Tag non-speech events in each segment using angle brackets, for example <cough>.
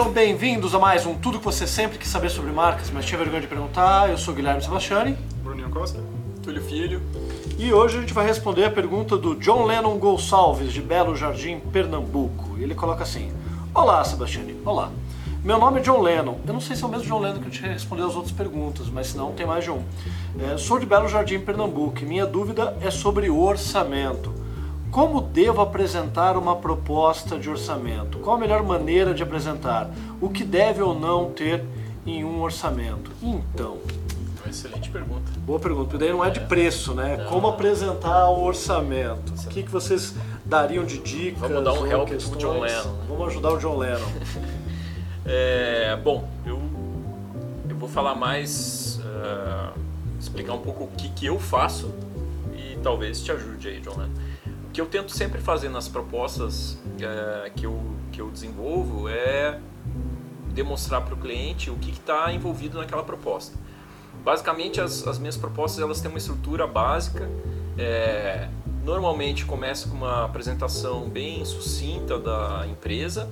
Sejam bem-vindos a mais um Tudo que você sempre quis saber sobre marcas, mas tinha vergonha de perguntar. Eu sou Guilherme Sebastiani. Bruninho Costa. Túlio Filho. E hoje a gente vai responder a pergunta do John Lennon Gonçalves, de Belo Jardim, Pernambuco. E ele coloca assim: Olá, Sebastiani. Olá. Meu nome é John Lennon. Eu não sei se é o mesmo John Lennon que eu te respondeu as outras perguntas, mas se não, tem mais de um. É, sou de Belo Jardim, Pernambuco, e minha dúvida é sobre o orçamento. Como devo apresentar uma proposta de orçamento? Qual a melhor maneira de apresentar? O que deve ou não ter em um orçamento? Então. Uma excelente pergunta. Boa pergunta, porque daí não é de preço, né? Não. Como apresentar o orçamento? O que, que vocês dariam de dicas? Vamos dar um help pro questões? John Lennon. Vamos ajudar o John Lennon. <laughs> É, bom, eu, eu vou falar mais, ah, explicar um pouco o que, que eu faço e talvez te ajude aí, John Lennon. Que eu tento sempre fazer nas propostas é, que, eu, que eu desenvolvo é demonstrar para o cliente o que está envolvido naquela proposta. Basicamente, as, as minhas propostas elas têm uma estrutura básica. é, normalmente começa com uma apresentação bem sucinta da empresa.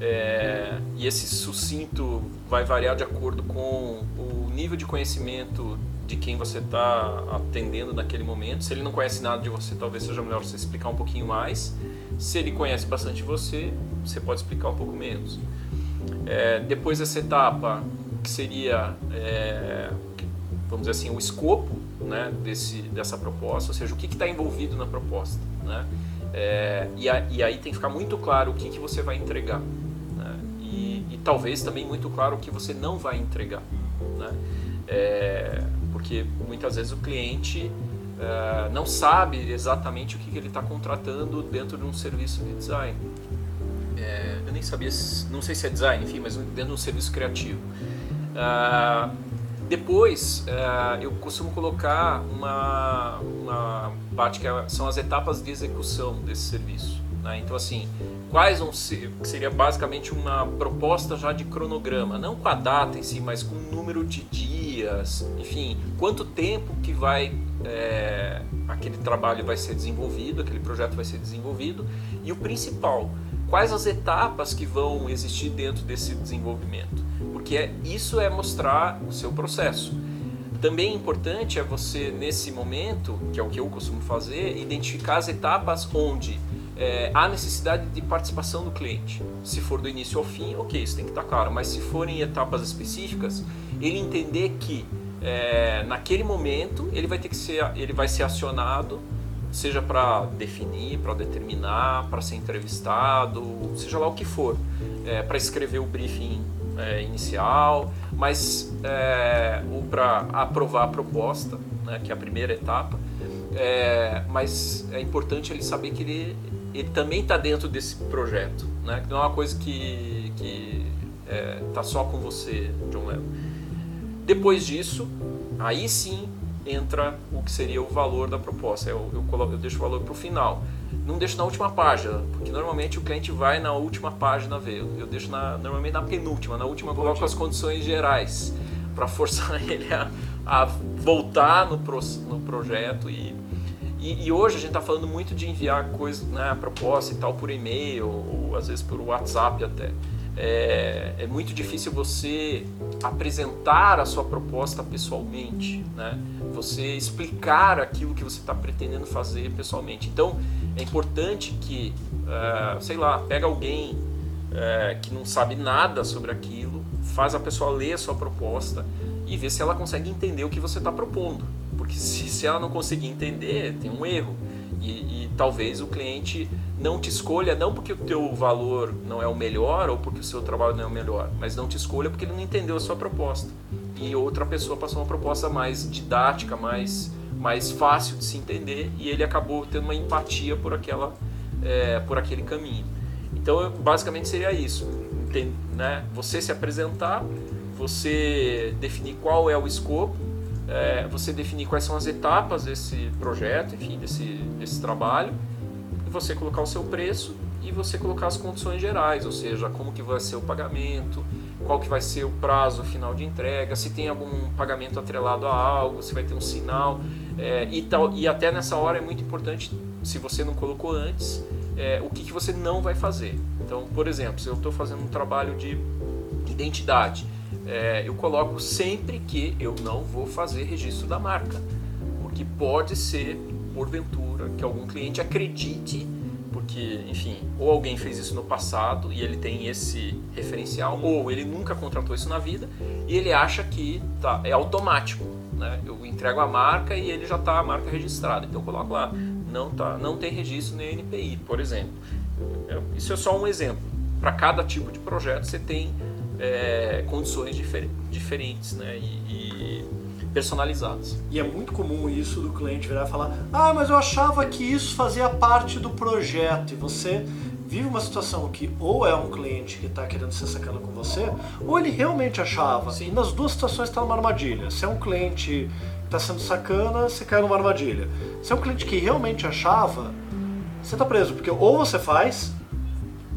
é, e esse sucinto vai variar de acordo com o nível de conhecimento de quem você está atendendo naquele momento. Se ele não conhece nada de você, talvez seja melhor você explicar um pouquinho mais. Se ele conhece bastante você, você pode explicar um pouco menos. É, depois dessa etapa, que seria, é, vamos dizer assim, o escopo né, desse, dessa proposta, ou seja, o que está envolvido na proposta. Né? É, e, a- e aí tem que ficar muito claro o que, que você vai entregar. né? E, e talvez também muito claro o que você não vai entregar. Né? É, porque muitas vezes o cliente é, não sabe exatamente o que, que ele está contratando dentro de um serviço de design. É, eu nem sabia, não sei se é design, enfim, mas dentro de um serviço criativo. Ah, depois, ah, eu costumo colocar uma, uma parte que são as etapas de execução desse serviço. Né? Então, assim, quais vão ser, seria basicamente uma proposta já de cronograma, não com a data em si, mas com o número de dias, enfim, quanto tempo que vai é, aquele trabalho vai ser desenvolvido, aquele projeto vai ser desenvolvido, e o principal, quais as etapas que vão existir dentro desse desenvolvimento, porque é, isso é mostrar o seu processo. Também importante é você, nesse momento, que é o que eu costumo fazer, identificar as etapas onde é, há necessidade de participação do cliente. Se for do início ao fim, ok, isso tem que estar claro, mas se forem etapas específicas, ele entender que é, naquele momento ele vai ter que ser, ele vai ser acionado, seja para definir, para determinar, para ser entrevistado, seja lá o que for, para escrever o briefing é, inicial, mas é, ou para aprovar a proposta, né, que é a primeira etapa. É, mas é importante ele saber que ele, ele também está dentro desse projeto, né? Que não é uma coisa que que está só com você, John Lennon. Depois disso, aí sim entra o que seria o valor da proposta. Eu, eu, coloco, eu deixo o valor para o final. Não deixo na última página, porque normalmente o cliente vai na última página ver. Eu, eu deixo na, normalmente na penúltima. Na última eu coloco as condições gerais para forçar <laughs> ele a, a voltar no, pro, no projeto e e, e, hoje a gente está falando muito de enviar coisas, né, proposta e tal por e-mail, ou, às vezes por WhatsApp até. É, é, muito difícil você apresentar a sua proposta pessoalmente, né? Você explicar aquilo que você está pretendendo fazer pessoalmente. Então é importante que, uh, sei lá, pega alguém uh, que não sabe nada sobre aquilo, faz a pessoa ler a sua proposta e ver se ela consegue entender o que você está propondo. Porque se, se ela não conseguir entender, tem um erro. E, e, talvez o cliente não te escolha, não porque o teu valor não é o melhor ou porque o seu trabalho não é o melhor, mas não te escolha porque ele não entendeu a sua proposta. E outra pessoa passou uma proposta mais didática, mais, mais fácil de se entender e ele acabou tendo uma empatia por, aquela, é, por aquele caminho. Então, basicamente seria isso. Né? Você se apresentar, você definir qual é o escopo, é, você definir quais são as etapas desse projeto, enfim, desse, desse trabalho, e você colocar o seu preço e você colocar as condições gerais, ou seja, como que vai ser o pagamento, qual que vai ser o prazo final de entrega, se tem algum pagamento atrelado a algo, se vai ter um sinal, é, e, tal, e até nessa hora é muito importante, se você não colocou antes, é, o que, que você não vai fazer. Então, por exemplo, se eu estou fazendo um trabalho de identidade, é, eu coloco sempre que eu não vou fazer registro da marca, porque pode ser, porventura, que algum cliente acredite porque, enfim, ou alguém fez isso no passado e ele tem esse referencial, ou ele nunca contratou isso na vida e ele acha que tá, é automático. Né? Eu entrego a marca e ele já está a marca registrada. Então eu coloco lá, não, tá, não tem registro no NPI, por exemplo. É, isso é só um exemplo. Para cada tipo de projeto você tem é, condições difer diferentes né? E, e personalizados. E é muito comum isso do cliente virar e falar: Ah, mas eu achava que isso fazia parte do projeto. E você vive uma situação que ou é um cliente que está querendo ser sacana com você, ou ele realmente achava. Sim. E nas duas situações está numa armadilha. Se é um cliente que está sendo sacana, você cai numa armadilha. Se é um cliente que realmente achava, você está preso, porque ou você faz,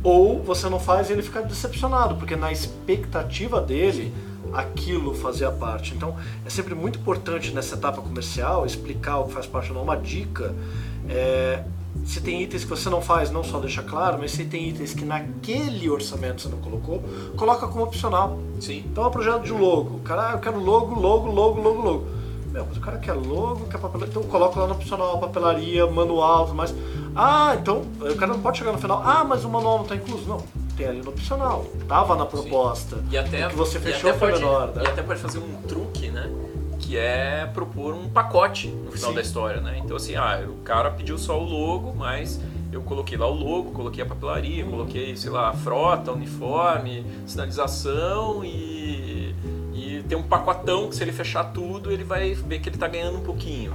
ou você não faz e ele fica decepcionado, porque na expectativa dele aquilo fazia parte. Então é sempre muito importante nessa etapa comercial explicar o que faz parte ou não. Uma dica é, se tem itens que você não faz, não só deixa claro, mas se tem itens que naquele orçamento você não colocou, coloca como opcional. Sim. Então é um projeto de logo. Cara, eu quero logo, logo, logo, logo, logo. Meu, mas o cara quer logo, quer papelaria, então coloca lá no opcional, papelaria, manual, tudo mais. Ah, então o cara não pode chegar no final. Ah, mas o manual não está incluso. Não, tem ali no opcional. Tava na proposta. Sim. E até, o que você fechou foi pode, menor. Né? E até pode fazer um truque, né? Que é propor um pacote no final Sim. da história, né? Então assim, ah, o cara pediu só o logo, mas eu coloquei lá o logo, coloquei a papelaria, hum. coloquei, sei lá, a frota, uniforme, sinalização e, e tem um pacotão que se ele fechar tudo, ele vai ver que ele está ganhando um pouquinho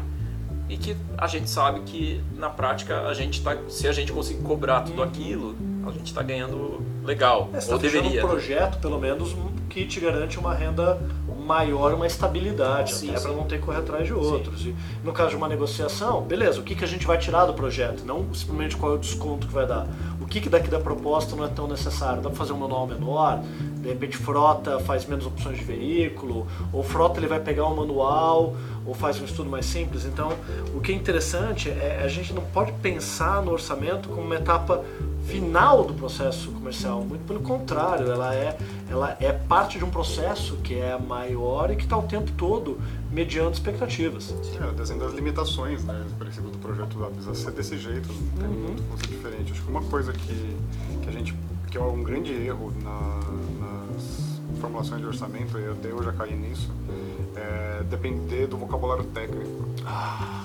e que a gente sabe que na prática a gente tá, se a gente conseguir cobrar tudo aquilo, a gente está ganhando legal. É, ou tá deveria. um projeto, pelo menos, que te garante uma renda maior, uma estabilidade, sim, até para não ter que correr atrás de outros. Sim. E no caso de uma negociação, beleza, o que, que a gente vai tirar do projeto? Não simplesmente qual é o desconto que vai dar. O que, que daqui da proposta não é tão necessário? Dá para fazer um manual menor? De repente frota faz menos opções de veículo? Ou frota ele vai pegar um manual? Ou faz um estudo mais simples? Então, o que é interessante é a gente não pode pensar no orçamento como uma etapa final do processo comercial, muito pelo contrário, ela é, ela é parte de um processo que é maior e que está o tempo todo mediando expectativas. É, o desenho das limitações, né, exemplo, do projeto lá, precisa ser desse jeito, não tem uhum. muito ser diferente. Acho que uma coisa que, que a gente, que é um grande erro na, nas formulações de orçamento, e até eu já caí nisso, é depender do vocabulário técnico. Ah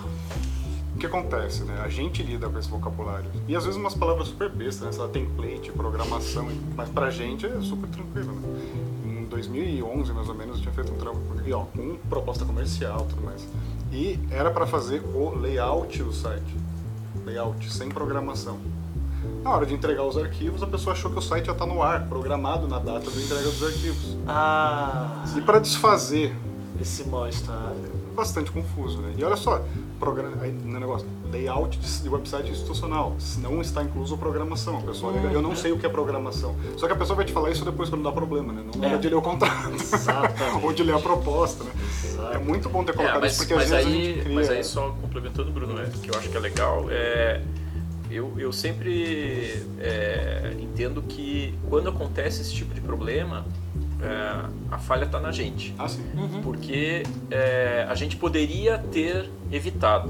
que acontece, né? A gente lida com esse vocabulário. E às vezes umas palavras super bestas, né? Sei lá, template, programação, mas pra gente é super tranquilo, né? Em 2011, mais ou menos, eu tinha feito um trampo ó, com proposta comercial e tudo mais. E era para fazer o layout do site. Layout, sem programação. Na hora de entregar os arquivos, a pessoa achou que o site já está no ar, programado na data da entrega dos arquivos. Ah! E para desfazer esse mal-estar. É bastante confuso, né? E olha só, programa, aí, no negócio, layout de, website institucional, não está incluso programação. A pessoa liga, eu não sei o que é programação. Só que a pessoa vai te falar isso depois quando dá problema, né? Não é. de ler o contrato. <laughs> Ou de ler a proposta, né? É muito bom ter colocado é, mas, isso, porque mas às aí, vezes a gente cria... Mas aí só complementando, Bruno, né, que eu acho que é legal, é... Eu, eu sempre é, entendo que quando acontece esse tipo de problema, é, a falha está na gente. Ah, sim. Uhum. Porque é, a gente poderia ter evitado.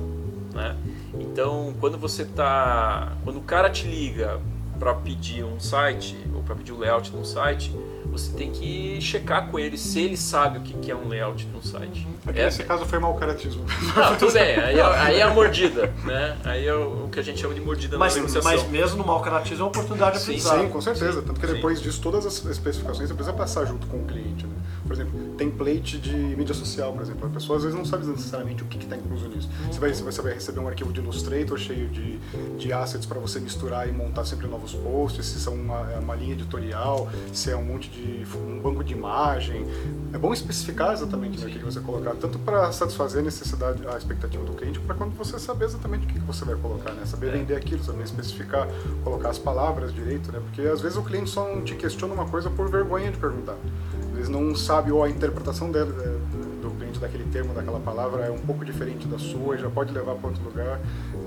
Né? Então, quando você tá. Quando o cara te liga para pedir um site, ou para pedir o layout de um site, você tem que checar com ele se ele sabe o que é um layout de um site. Aqui é, nesse caso foi mau caratismo. Não, tudo bem, aí, é, aí é a mordida, né? Aí é o, que a gente chama de mordida mas, na negociação. Mas mesmo no mau caratismo é uma oportunidade de aprendizado. Sim, com certeza. Tanto que depois disso, todas as especificações você precisa passar junto com o cliente, né? Por exemplo, template de mídia social, por exemplo. A pessoa às vezes não sabe necessariamente o que está incluso nisso. Você, vai, você vai receber um arquivo de Illustrator cheio de, de assets para você misturar e montar sempre novos posts, se são uma, é uma linha editorial, se é um monte de um banco de imagem. É bom especificar exatamente né, o que você colocar, tanto para satisfazer a necessidade, a expectativa do cliente, para quando você saber exatamente o que você vai colocar, né? Saber é. vender aquilo, saber especificar, colocar as palavras direito, né? Porque às vezes o cliente só não te questiona uma coisa por vergonha de perguntar. Eles não sabem ou a interpretação dele, é, do cliente daquele termo, daquela palavra é um pouco diferente da sua e já pode levar para outro lugar.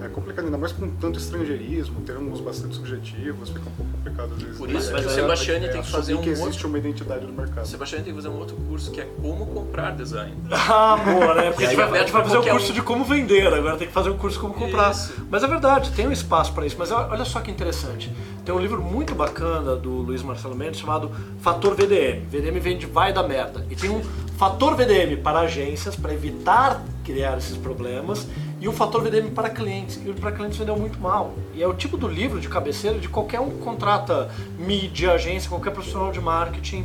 É complicado, ainda mais com tanto estrangeirismo, termos bastante subjetivos, fica um pouco complicado às vezes. Por isso, mas o é- Sebastiani é, tem que fazer um que existe outro... uma identidade do mercado. O Sebastiani tem que fazer um outro curso que é como comprar design. <laughs> Ah, boa, né? Porque a gente vai, a gente vai fazer um qualquer curso um. de como vender, agora tem que fazer um curso como comprar. Isso. Mas é verdade, tem um espaço para isso. Mas olha só que interessante. Tem um livro muito bacana do Luiz Marcelo Mendes chamado Fator VDM. VDM vem de vai da merda. E tem um fator VDM para agências, para evitar criar esses problemas, e um fator VDM para clientes. E para clientes vendeu muito mal. E é o tipo do livro de cabeceira de qualquer um que contrata mídia, agência, qualquer profissional de marketing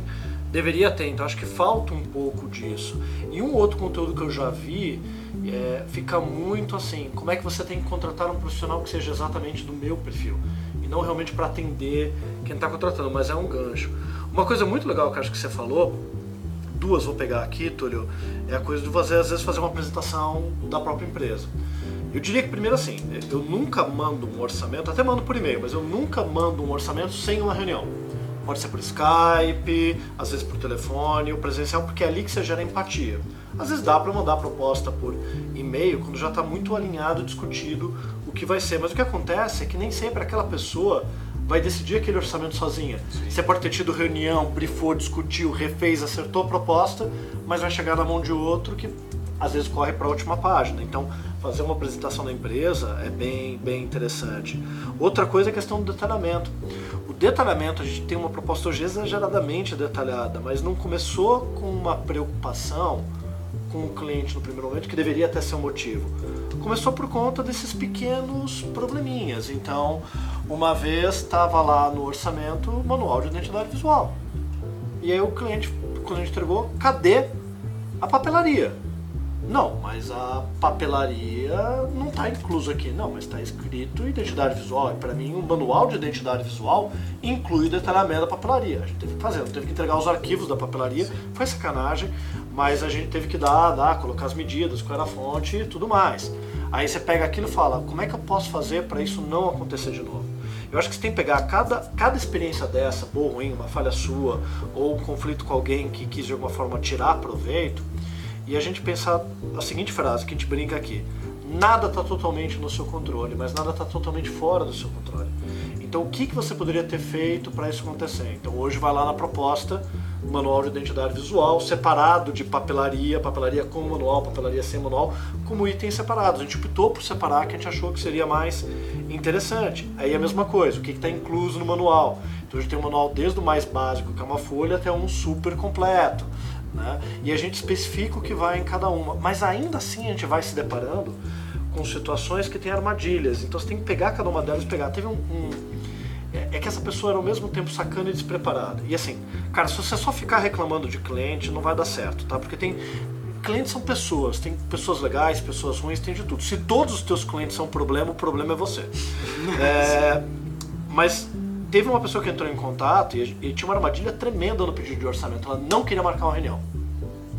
deveria ter. Então acho que falta um pouco disso. E um outro conteúdo que eu já vi é, fica muito assim: como é que você tem que contratar um profissional que seja exatamente do meu perfil não realmente para atender quem está contratando, mas é um gancho. Uma coisa muito legal que acho que você falou, duas vou pegar aqui, Túlio, é a coisa de você às vezes fazer uma apresentação da própria empresa. Eu diria que primeiro assim, eu nunca mando um orçamento, até mando por e-mail, mas eu nunca mando um orçamento sem uma reunião. Pode ser por Skype, às vezes por telefone, ou presencial, porque é ali que você gera empatia. Às vezes dá para mandar proposta por e-mail quando já está muito alinhado, discutido que vai ser. Mas o que acontece é que nem sempre aquela pessoa vai decidir aquele orçamento sozinha. Você pode ter tido reunião, brifou, discutiu, refez, acertou a proposta, mas vai chegar na mão de outro que às vezes corre para a última página. Então, fazer uma apresentação da empresa é bem, bem interessante. Outra coisa é a questão do detalhamento. O detalhamento, a gente tem uma proposta hoje exageradamente detalhada, mas não começou com uma preocupação com o cliente no primeiro momento, que deveria até ser um motivo. Começou por conta desses pequenos probleminhas. Então, uma vez estava lá no orçamento manual de identidade visual. E aí o cliente, quando a gente entregou, cadê a papelaria? Não, mas a papelaria não está incluso aqui. Não, mas está escrito identidade visual. E para mim, o manual de identidade visual inclui o detalhamento da papelaria. A gente teve que fazer, teve que entregar os arquivos da papelaria. Sim. Foi sacanagem, mas a gente teve que dar, dar, colocar as medidas, qual era a fonte e tudo mais. Aí você pega aquilo e fala, como é que eu posso fazer para isso não acontecer de novo? Eu acho que você tem que pegar cada, cada experiência dessa, boa ou ruim, uma falha sua, ou um conflito com alguém que quis de alguma forma tirar proveito, e a gente pensar a seguinte frase que a gente brinca aqui: nada está totalmente no seu controle, mas nada está totalmente fora do seu controle. Então, o que, que você poderia ter feito para isso acontecer? Então, hoje vai lá na proposta, manual de identidade visual, separado de papelaria, papelaria com manual, papelaria sem manual, como itens separados. A gente optou por separar, que a gente achou que seria mais interessante. Aí a mesma coisa, o que está incluso no manual? Então, a gente tem um manual desde o mais básico, que é uma folha, até um super completo. Né? E a gente especifica o que vai em cada uma. Mas ainda assim a gente vai se deparando com situações que tem armadilhas. Então você tem que pegar cada uma delas pegar. Teve um, um. É, é que essa pessoa era ao mesmo tempo sacana e despreparada. E assim, cara, se você só ficar reclamando de cliente, não vai dar certo, tá? Porque tem. Clientes são pessoas, tem pessoas legais, pessoas ruins, tem de tudo. Se todos os teus clientes são um problema, o problema é você. <laughs> é, mas teve uma pessoa que entrou em contato e, e, tinha uma armadilha tremenda no pedido de orçamento. Ela não queria marcar uma reunião,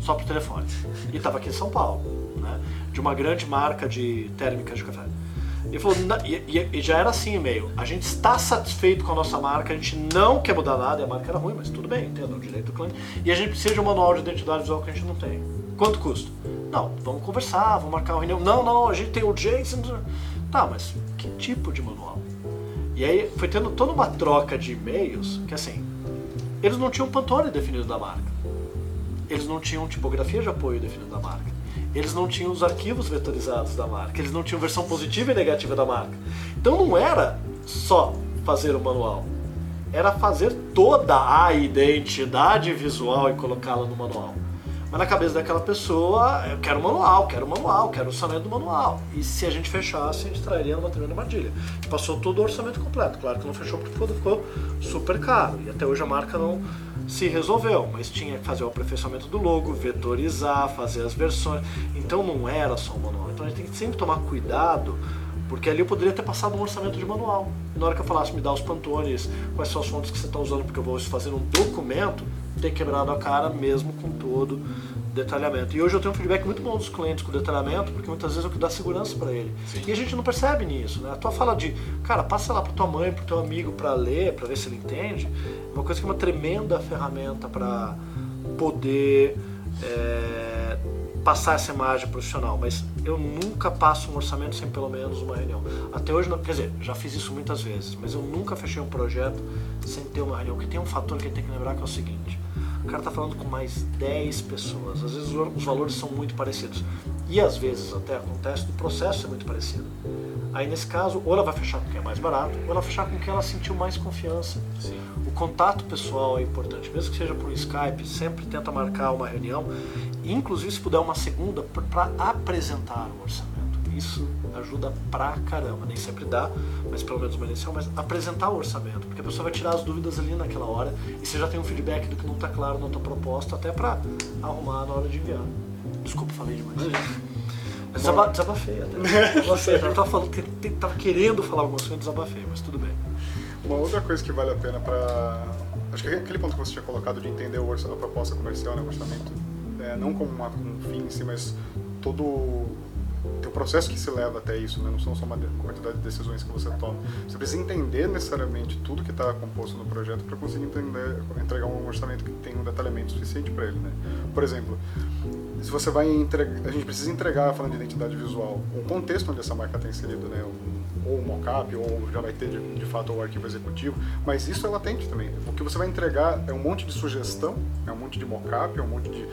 só por telefone. E estava aqui em São Paulo, né? de uma grande marca de térmicas de café. E, falou, e, já era assim e-mail. A gente está satisfeito com a nossa marca, a gente não quer mudar nada, a marca era ruim, mas tudo bem, entendo, o direito do cliente. E a gente precisa de um manual de identidade visual que a gente não tem. Quanto custa? Não, vamos conversar, vamos marcar uma reunião. Não, não, a gente tem urgência. Tá, mas que tipo de manual? E aí foi tendo toda uma troca de e-mails que assim, eles não tinham Pantone definido da marca. Eles não tinham tipografia de apoio definido da marca. Eles não tinham os arquivos vetorizados da marca. Eles não tinham versão positiva e negativa da marca. Então não era só fazer o manual. Era fazer toda a identidade visual e colocá-la no manual. Mas na cabeça daquela pessoa, eu quero manual, quero manual, quero orçamento do manual. E se a gente fechasse, a gente trairia numa tremenda armadilha. Passou todo o orçamento completo. Claro que não fechou porque ficou super caro. E até hoje a marca não se resolveu. Mas tinha que fazer o aperfeiçoamento do logo, vetorizar, fazer as versões. Então não era só o manual. Então a gente tem que sempre tomar cuidado porque ali eu poderia ter passado um orçamento de manual. Na hora que eu falasse, me dá os pantones, quais são as fontes que você está usando, porque eu vou fazer um documento, ter quebrado a cara mesmo com todo detalhamento. E hoje eu tenho um feedback muito bom dos clientes com detalhamento, porque muitas vezes é o que dá segurança para ele. Sim. E a gente não percebe nisso, né? A tua fala de, cara, passa lá para tua mãe, para teu amigo para ler, para ver se ele entende, é uma coisa que é uma tremenda ferramenta para poder é, passar essa imagem profissional, mas eu nunca passo um orçamento sem pelo menos uma reunião. Até hoje, quer dizer, já fiz isso muitas vezes, mas eu nunca fechei um projeto sem ter uma reunião. Porque tem um fator que a gente tem que lembrar que é o seguinte: o cara está falando com mais 10 pessoas, às vezes os valores são muito parecidos. E às vezes até acontece do processo ser muito parecido. Aí nesse caso, ou ela vai fechar com quem é mais barato, ou ela vai fechar com quem ela sentiu mais confiança. Sim. O contato pessoal é importante, mesmo que seja por Skype, sempre tenta marcar uma reunião, inclusive se puder uma segunda, para apresentar o orçamento. Isso ajuda pra caramba, nem sempre dá, mas pelo menos uma inicial, mas apresentar o orçamento, porque a pessoa vai tirar as dúvidas ali naquela hora e você já tem um feedback do que não está claro na tua proposta, até para arrumar na hora de enviar. Desculpa, falei demais. Mas desaba, desabafei até. <laughs> Desabafei. Eu tava, falando, tava querendo falar algumas coisas, desabafei, mas tudo bem. Uma outra coisa que vale a pena para. Acho que aquele ponto que você tinha colocado de entender o orçamento, a proposta comercial, né, o orçamento, é, não como um fim em si, mas todo tem o processo que se leva até isso, né? não são só uma quantidade de decisões que você toma. Você precisa entender necessariamente tudo que está composto no projeto para conseguir entender, entregar um orçamento que tem um detalhamento suficiente para ele. Né? Por exemplo, se você vai entregar, a gente precisa entregar, falando de identidade visual, o contexto onde essa marca está inserida, né? ou o mockup, ou já vai ter de, de, fato o arquivo executivo, mas isso é latente também. O que você vai entregar é um monte de sugestão, é um monte de mockup, é um monte de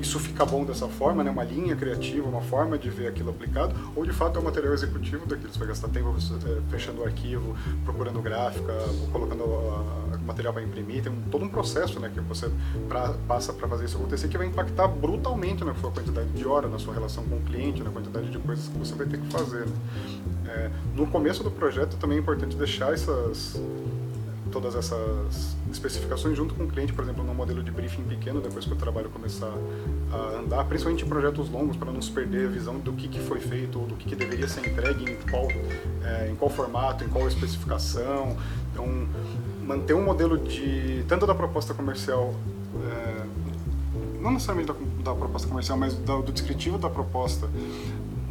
isso fica bom dessa forma, né? uma linha criativa, uma forma de ver aquilo aplicado, ou de fato é o material executivo daquilo. Você vai gastar tempo é, fechando o arquivo, procurando gráfica, colocando o material para imprimir. Tem um, todo um processo né, que você pra, passa para fazer isso acontecer que vai impactar brutalmente na sua quantidade de hora, na sua relação com o cliente, na quantidade de coisas que você vai ter que fazer. Né? É, no começo do projeto também é importante deixar essas todas essas especificações junto com o cliente, por exemplo, no modelo de briefing pequeno, depois que o trabalho começar a andar, principalmente em projetos longos, para não se perder a visão do que, que foi feito, ou do que, que deveria ser entregue, em qual, é, em qual formato, em qual especificação. Então, manter um modelo de, tanto da proposta comercial, é, não necessariamente da, da, proposta comercial, mas do, do descritivo da proposta,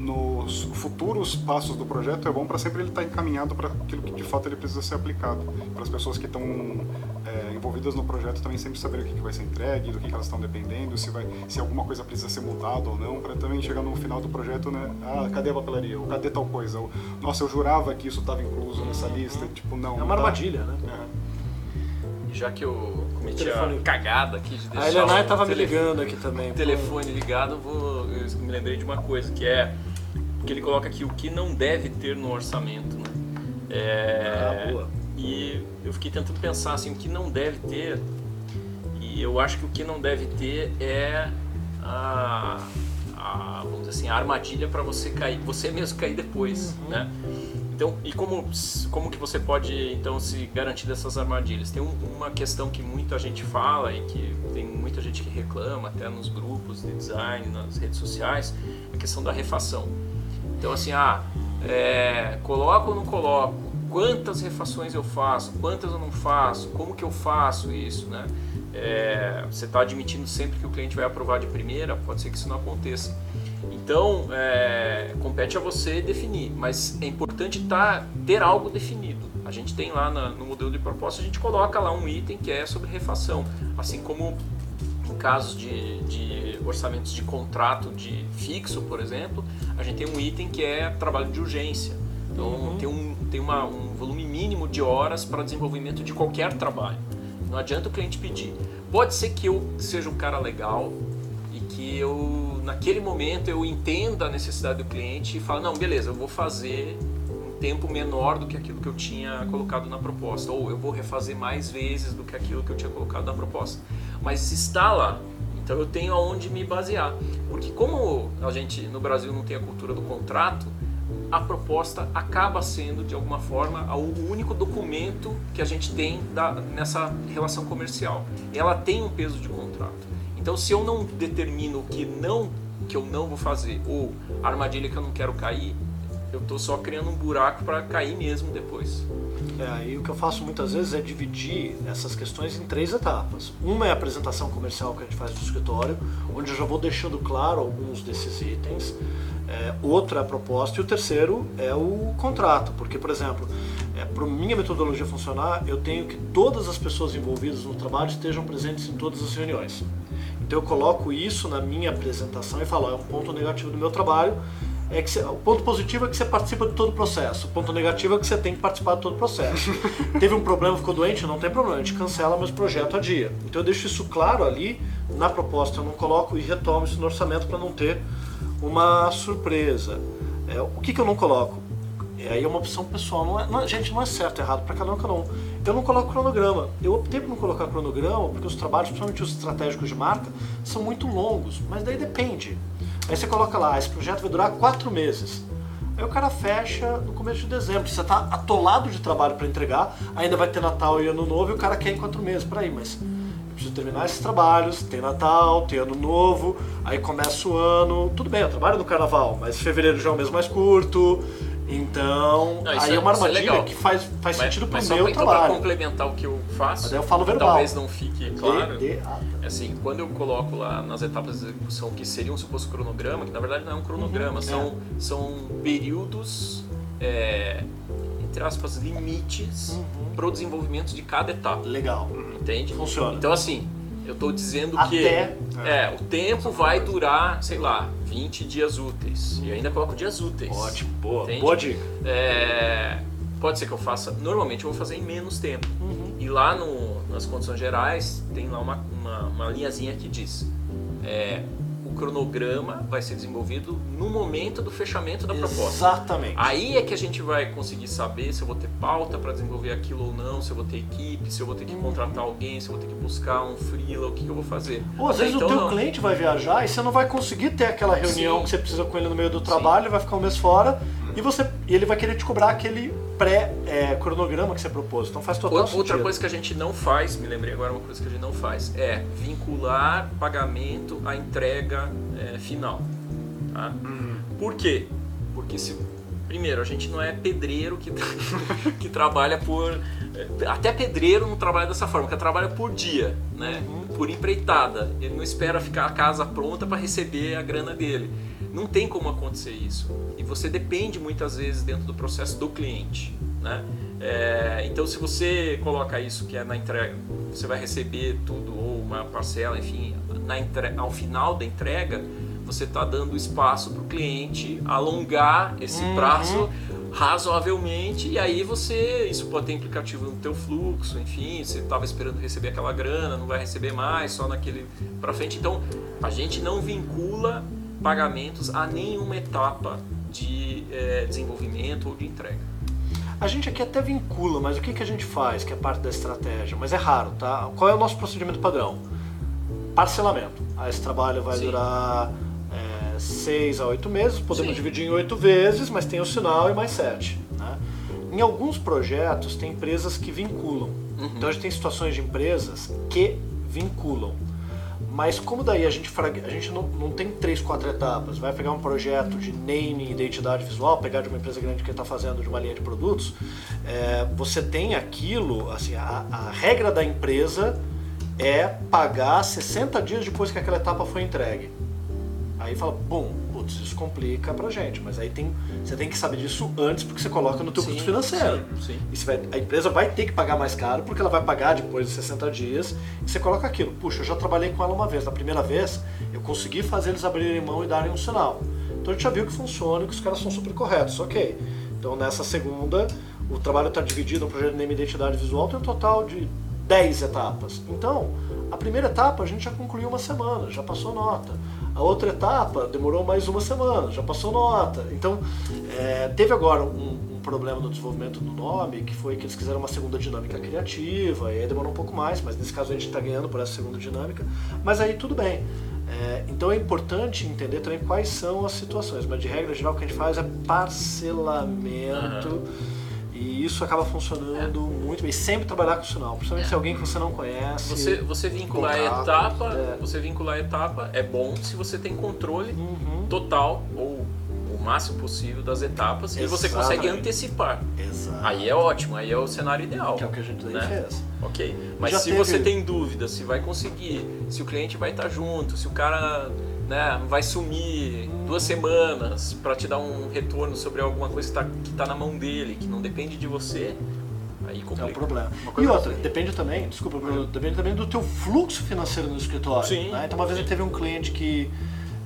nos futuros passos do projeto é bom para sempre ele estar tá encaminhado para aquilo que de fato ele precisa ser aplicado. Para as pessoas que estão é, envolvidas no projeto também sempre saber o que, que vai ser entregue, do que, que elas estão dependendo, se, vai, se alguma coisa precisa ser mudada ou não, para também chegar no final do projeto, né? Ah, cadê a papelaria? Ou cadê tal coisa? Ou, Nossa, eu jurava que isso estava incluso nessa uhum. lista. Tipo, não. É uma tá. armadilha, né? É. Já que eu cometi a cagada aqui de deixar. A Eleonai estava me ligando aqui também. Telefone ligado, vou, eu me lembrei de uma coisa que é que ele coloca aqui o que não deve ter no orçamento, né? É, ah, boa. E eu fiquei tentando pensar assim, o que não deve ter. E eu acho que o que não deve ter é a, a vamos dizer assim, a armadilha para você cair, você mesmo cair depois, uhum. né? Então, e como, como que você pode então se garantir dessas armadilhas? Tem um, uma questão que muita gente fala e que tem muita gente que reclama até nos grupos de design, nas redes sociais, a questão da refação. Então assim, ah, é, coloco ou não coloco? Quantas refações eu faço? Quantas eu não faço? Como que eu faço isso, né? É, você está admitindo sempre que o cliente vai aprovar de primeira, pode ser que isso não aconteça. Então, é, compete a você definir, mas é importante tá, ter algo definido. A gente tem lá na, no modelo de proposta, a gente coloca lá um item que é sobre refação, assim como em casos de, de orçamentos de contrato de fixo, por exemplo, a gente tem um item que é trabalho de urgência. Então uhum. tem, um, tem uma, um volume mínimo de horas para desenvolvimento de qualquer trabalho. Não adianta o cliente pedir. Pode ser que eu seja um cara legal e que eu, naquele momento, eu entenda a necessidade do cliente e fale, não, beleza, eu vou fazer um tempo menor do que aquilo que eu tinha colocado na proposta. Ou eu vou refazer mais vezes do que aquilo que eu tinha colocado na proposta mas está lá. Então eu tenho aonde me basear. Porque como a gente no Brasil não tem a cultura do contrato, a proposta acaba sendo de alguma forma o único documento que a gente tem da, nessa relação comercial. Ela tem um peso de contrato. Então se eu não determino que não que eu não vou fazer ou a armadilha que eu não quero cair, eu estou só criando um buraco para cair mesmo depois. É, e o que eu faço muitas vezes é dividir essas questões em três etapas. Uma é a apresentação comercial que a gente faz no escritório, onde eu já vou deixando claro alguns desses itens. É, outro é a proposta e o terceiro é o contrato, porque, por exemplo, é, para minha metodologia funcionar, eu tenho que todas as pessoas envolvidas no trabalho estejam presentes em todas as reuniões. Então eu coloco isso na minha apresentação e falo, é um ponto negativo do meu trabalho, é que você, o ponto positivo é que você participa de todo o processo. O ponto negativo é que você tem que participar de todo o processo. <laughs> Teve um problema, ficou doente, não tem problema, a gente cancela, mas o projeto a dia. Então eu deixo isso claro ali na proposta, eu não coloco e retomo isso no orçamento para não ter uma surpresa. É, o que, que eu não coloco? E aí é uma opção pessoal. Não é, não, gente, não é certo, é errado para cada um, cada um. Eu não coloco cronograma. Eu optei por não colocar cronograma porque os trabalhos, principalmente os estratégicos de marca, são muito longos. Mas daí depende. Aí você coloca lá, esse projeto vai durar quatro meses. Aí o cara fecha no começo de dezembro. Você está atolado de trabalho para entregar, ainda vai ter Natal e Ano Novo e o cara quer em quatro meses. Peraí, mas eu preciso terminar esses trabalhos, tem Natal, tem Ano Novo, aí começa o ano. Tudo bem, eu trabalho no Carnaval, mas fevereiro já é um mês mais curto. Então, Não, aí é- é uma é armadilha legal. que faz, faz Mas, sentido pro mas só meu pra, então, pra trabalho. complementar o que eu faço, Mas eu falo verbal. talvez não fique claro. De- de- ah, tá. Assim, quando eu coloco lá nas etapas de execução que seria um suposto cronograma, que na verdade não é um cronograma, Uhum, são, são períodos, é, entre aspas, limites Uhum. para o desenvolvimento de cada etapa, Legal. entende? Funciona. Então assim, eu estou dizendo Até- que é, o tempo vai durar, sei lá, 20 dias úteis. E ainda coloco dias úteis. Ótimo, boa. Entende? Boa dica. É, pode ser que eu faça. Normalmente eu vou fazer em menos tempo. Uhum. E lá no- nas condições gerais tem lá uma, uma, uma linhazinha que diz: é, cronograma vai ser desenvolvido no momento do fechamento da proposta. Exatamente. Aí é que a gente vai conseguir saber se eu vou ter pauta para desenvolver aquilo ou não, se eu vou ter equipe, se eu vou ter que contratar alguém, se eu vou ter que buscar um freela, o que, que eu vou fazer. Ou às Até vezes então, o teu não. cliente vai viajar e você não vai conseguir ter aquela reunião Sim. que você precisa com ele no meio do trabalho, vai ficar um mês fora e você e ele vai querer te cobrar aquele pré-cronograma que você propôs. Então faz total Outra, sentido. outra coisa que a gente não faz, me lembrei agora uma coisa que a gente não faz, é vincular pagamento à entrega é, final. Tá? Por quê? Porque se primeiro a gente não é pedreiro que, <laughs> que trabalha por é, até pedreiro não trabalha dessa forma, que trabalha por dia, né? Por empreitada. Ele não espera ficar a casa pronta para receber a grana dele. Não tem como acontecer isso. Você depende muitas vezes dentro do processo do cliente, né? É, então se você coloca isso que é na entrega, você vai receber tudo ou uma parcela, enfim, na entre... ao final da entrega, você está dando espaço para o cliente alongar esse Uhum. prazo razoavelmente e aí você isso pode ter implicativo no teu fluxo enfim você estava esperando receber aquela grana não vai receber mais só naquele para frente então a gente não vincula pagamentos a nenhuma etapa de eh, desenvolvimento ou de entrega A gente aqui até vincula, mas o que, que a gente faz, que é parte da estratégia? Mas é raro, tá? Qual é o nosso procedimento padrão? Parcelamento. Ah, esse trabalho vai Sim. durar é, seis a oito meses, podemos Sim. dividir em oito vezes, mas tem o sinal e mais sete. Né? Em alguns projetos tem empresas que vinculam. Uhum. Então a gente tem situações de empresas que vinculam. Mas como daí a gente, frag- a gente não, não tem três, quatro etapas, vai pegar um projeto de naming e identidade visual, pegar de uma empresa grande que está fazendo de uma linha de produtos, é, você tem aquilo, assim, a, a regra da empresa é pagar 60 dias depois que aquela etapa foi entregue. Aí fala, bom, putz, isso complica pra gente, mas aí tem, você tem que saber disso antes porque você coloca no teu Sim, custo financeiro. sim, sim. E você vai- a empresa vai ter que pagar mais caro porque ela vai pagar depois de 60 dias e você coloca aquilo. Puxa, eu já trabalhei com ela uma vez. Na primeira vez, eu consegui fazer eles abrirem mão e darem um sinal. Então a gente já viu que funciona e que os caras são super corretos, ok. Então nessa segunda, o trabalho está dividido no projeto de e identidade visual, tem um total de 10 etapas. Então, a primeira etapa a gente já concluiu uma semana, já passou nota. A outra etapa demorou mais uma semana, já passou nota. Então, é, teve agora um, um problema no desenvolvimento do nome, que foi que eles quiseram uma segunda dinâmica criativa, e aí demorou um pouco mais, mas nesse caso a gente está ganhando por essa segunda dinâmica. Mas aí tudo bem. É, então é importante entender também quais são as situações, mas de regra geral o que a gente faz é parcelamento. E isso acaba funcionando muito bem. Sempre trabalhar com sinal, principalmente se é alguém que você não conhece. Você, você vincular a contrato, etapa, é. você vincular a etapa é bom se você tem controle Uhum. total ou o máximo possível das etapas e você consegue Exatamente. antecipar. Exato. Aí é ótimo, aí é o cenário ideal. Que é o que a gente né? fez. Ok. Mas Já se teve- você tem dúvida se vai conseguir, se o cliente vai estar junto, se o cara né, vai sumir duas semanas para te dar um retorno sobre alguma coisa que está que tá na mão dele, que não depende de você, Aí É complica. o problema. Uma E outra, assim- depende também, desculpa, Bruno, depende também do teu fluxo financeiro no escritório. Sim. né? Então uma vez teve um cliente que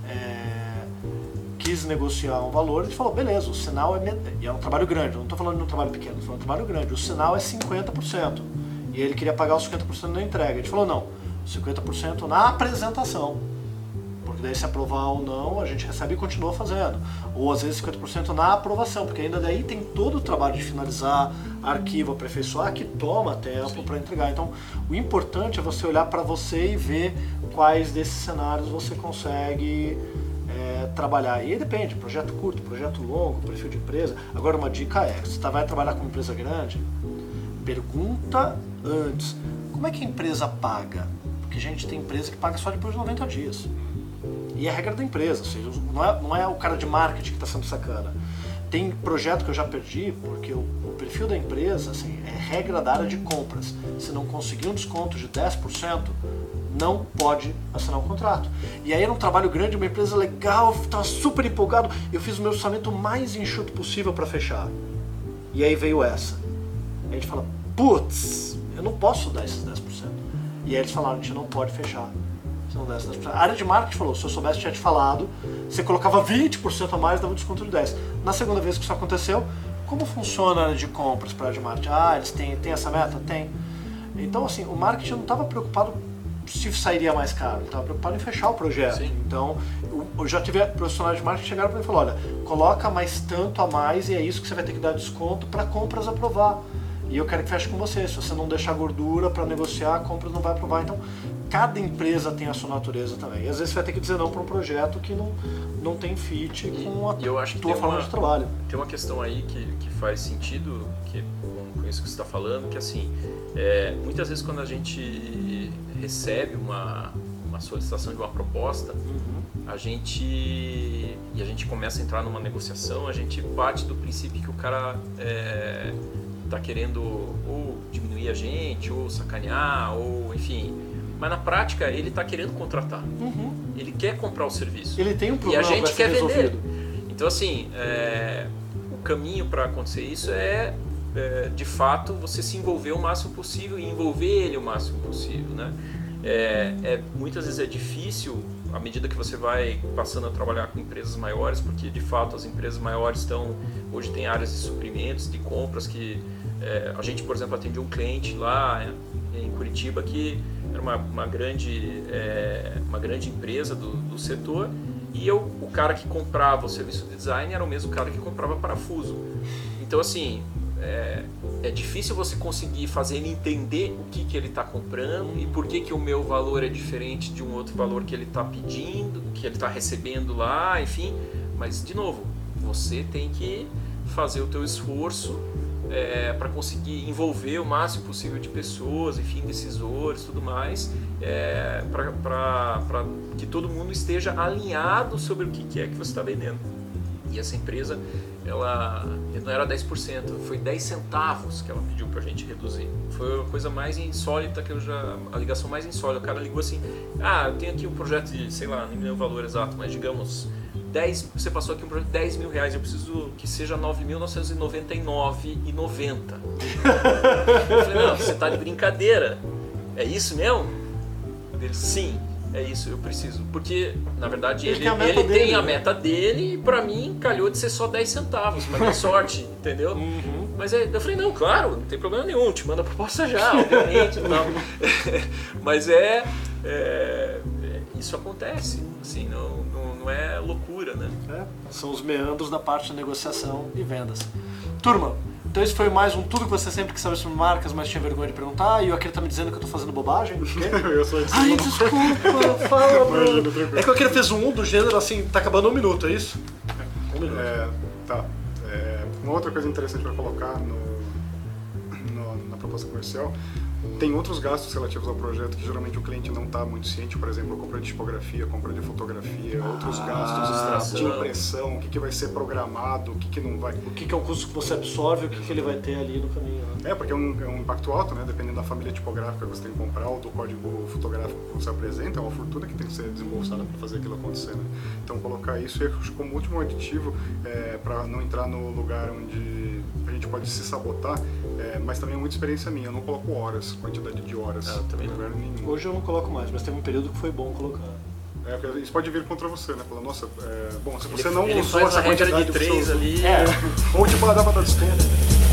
é, quis negociar um valor, ele falou, beleza, o sinal é. E é um trabalho grande, eu não estou falando de um trabalho pequeno, estou falando de um trabalho grande. O sinal é 50%. E ele queria pagar os 50% na entrega. A gente falou, não, 50% na apresentação. Daí se aprovar ou não, a gente recebe e continua fazendo. Ou às vezes 50% na aprovação, porque ainda daí tem todo o trabalho de finalizar arquivo, aperfeiçoar, que toma tempo para entregar. Então, o importante é você olhar para você e ver quais desses cenários você consegue é, trabalhar. E aí depende, projeto curto, projeto longo, perfil de empresa. Agora, uma dica é, se você vai trabalhar com uma empresa grande, pergunta antes, como é que a empresa paga? Porque, gente, tem empresa que paga só depois de 90 dias. E é a regra da empresa, ou seja, não é, não é o cara de marketing que está sendo sacana. Tem projeto que eu já perdi, porque o, o perfil da empresa, assim, é regra da área de compras. Se não conseguir um desconto de 10%, não pode assinar um contrato. E aí era um trabalho grande, uma empresa legal, estava super empolgado. Eu fiz o meu orçamento mais enxuto possível para fechar. E aí veio essa. Aí a gente fala, putz, eu não posso dar esses 10%. E aí eles falaram, a gente não pode fechar. Se não desse 10%. A área de marketing falou, se eu soubesse, tinha te falado, você colocava 20% a mais, dava um desconto de 10%. Na segunda vez que isso aconteceu, como funciona a área de compras para a área de marketing? Ah, eles têm, têm essa meta? Tem. Então, assim, o marketing não estava preocupado se sairia mais caro, ele estava preocupado em fechar o projeto. Sim. Então, eu- já tive profissionais de marketing que chegaram para mim e falaram, olha, coloca mais tanto a mais e é isso que você vai ter que dar desconto para compras aprovar. E eu quero que feche com você. Se você não deixar gordura para negociar, a compras não vai aprovar. Então, cada empresa tem a sua natureza também. E às vezes você vai ter que dizer não para um projeto que não, não tem fit com a E eu acho que tua forma uma- de trabalho. Tem uma questão aí que, que faz sentido, que com, isso que você está falando, que assim, é, muitas vezes quando a gente recebe uma, uma solicitação de uma proposta, Uhum. a gente e a gente começa a entrar numa negociação, a gente parte do princípio que o cara está querendo ou diminuir a gente, ou sacanear, ou enfim. Mas na prática ele está querendo contratar. Uhum. Ele quer comprar o serviço. Ele tem um E a problema gente quer resolvido. vender. Então, assim, é, o caminho para acontecer isso é, é, de fato, você se envolver o máximo possível e envolver ele o máximo possível, né? É, é- muitas vezes é difícil à medida que você vai passando a trabalhar com empresas maiores, porque de fato as empresas maiores estão hoje tem áreas de suprimentos, de compras que é, a gente, por exemplo, atende um cliente lá em Curitiba que era uma, uma grande é, uma grande empresa do, do setor e eu, o cara que comprava o serviço de design era o mesmo cara que comprava parafuso. Então assim é, é difícil você conseguir fazer ele entender o que, que ele está comprando e por que, que o meu valor é diferente de um outro valor que ele está pedindo, que ele está recebendo lá, enfim. Mas, de novo, você tem que fazer o teu esforço para conseguir envolver o máximo possível de pessoas, enfim, decisores, tudo mais, é, para que todo mundo esteja alinhado sobre o que, é que você está vendendo. E essa empresa, ela não era 10%, foi 10 centavos que ela pediu pra gente reduzir. Foi a coisa mais insólita que eu já. A ligação mais insólita. O cara ligou assim: Ah, eu tenho aqui um projeto de, sei lá, não me lembro o valor exato, mas digamos, 10, você passou aqui um projeto de 10 mil reais, eu preciso que seja 9.999,90. eu falei: Não, você tá de brincadeira. É isso mesmo? Ele, sim. É isso, eu preciso. Porque, na verdade, Ele ele, tem a meta ele dele, tem a né? meta dele e pra mim calhou de ser só 10 centavos, mas <laughs> é sorte, entendeu? Uhum. Mas é, eu falei, não, claro, não tem problema nenhum, te manda a proposta já, obviamente. <laughs> <laughs> mas é, é- é, Isso acontece, assim, não, não, é loucura, né? É, são os meandros da parte de negociação e vendas. Turma, então esse foi mais um tudo que você sempre quis saber sobre marcas, mas tinha vergonha de perguntar, e o Akira tá me dizendo que eu tô fazendo bobagem. <laughs> Eu sou de Ai, desculpa, <laughs> fala, Bruno. É que o Akira fez um do gênero assim, tá acabando um minuto, é isso? Um minuto. É, tá. É, uma outra coisa interessante para colocar no, no- na proposta comercial tem outros gastos relativos ao projeto que geralmente o cliente não está muito ciente, por exemplo, compra de tipografia, compra de fotografia, outros gastos de impressão, o que, que vai ser programado, o que, que não vai. O que, que é o custo que você absorve, o que, que ele vai ter ali no caminho. É, porque é um, é um impacto alto, né? Dependendo da família tipográfica que você tem que comprar ou do código fotográfico que você apresenta, é uma fortuna que tem que ser desembolsada para fazer aquilo acontecer, né? Então colocar isso como último aditivo é, para não entrar no lugar onde a gente pode se sabotar, é, mas também é muita experiência minha. Eu não coloco horas, quantidade de horas. Ah, também lugar nenhum. Hoje eu não coloco mais, mas teve um período que foi bom colocar. É, porque isso pode vir contra você, né? Pela nossa, é, bom, se você Ele- não ele usou faz essa quantidade de três ali. É, Ou tipo, ah, dá pra dar desconto.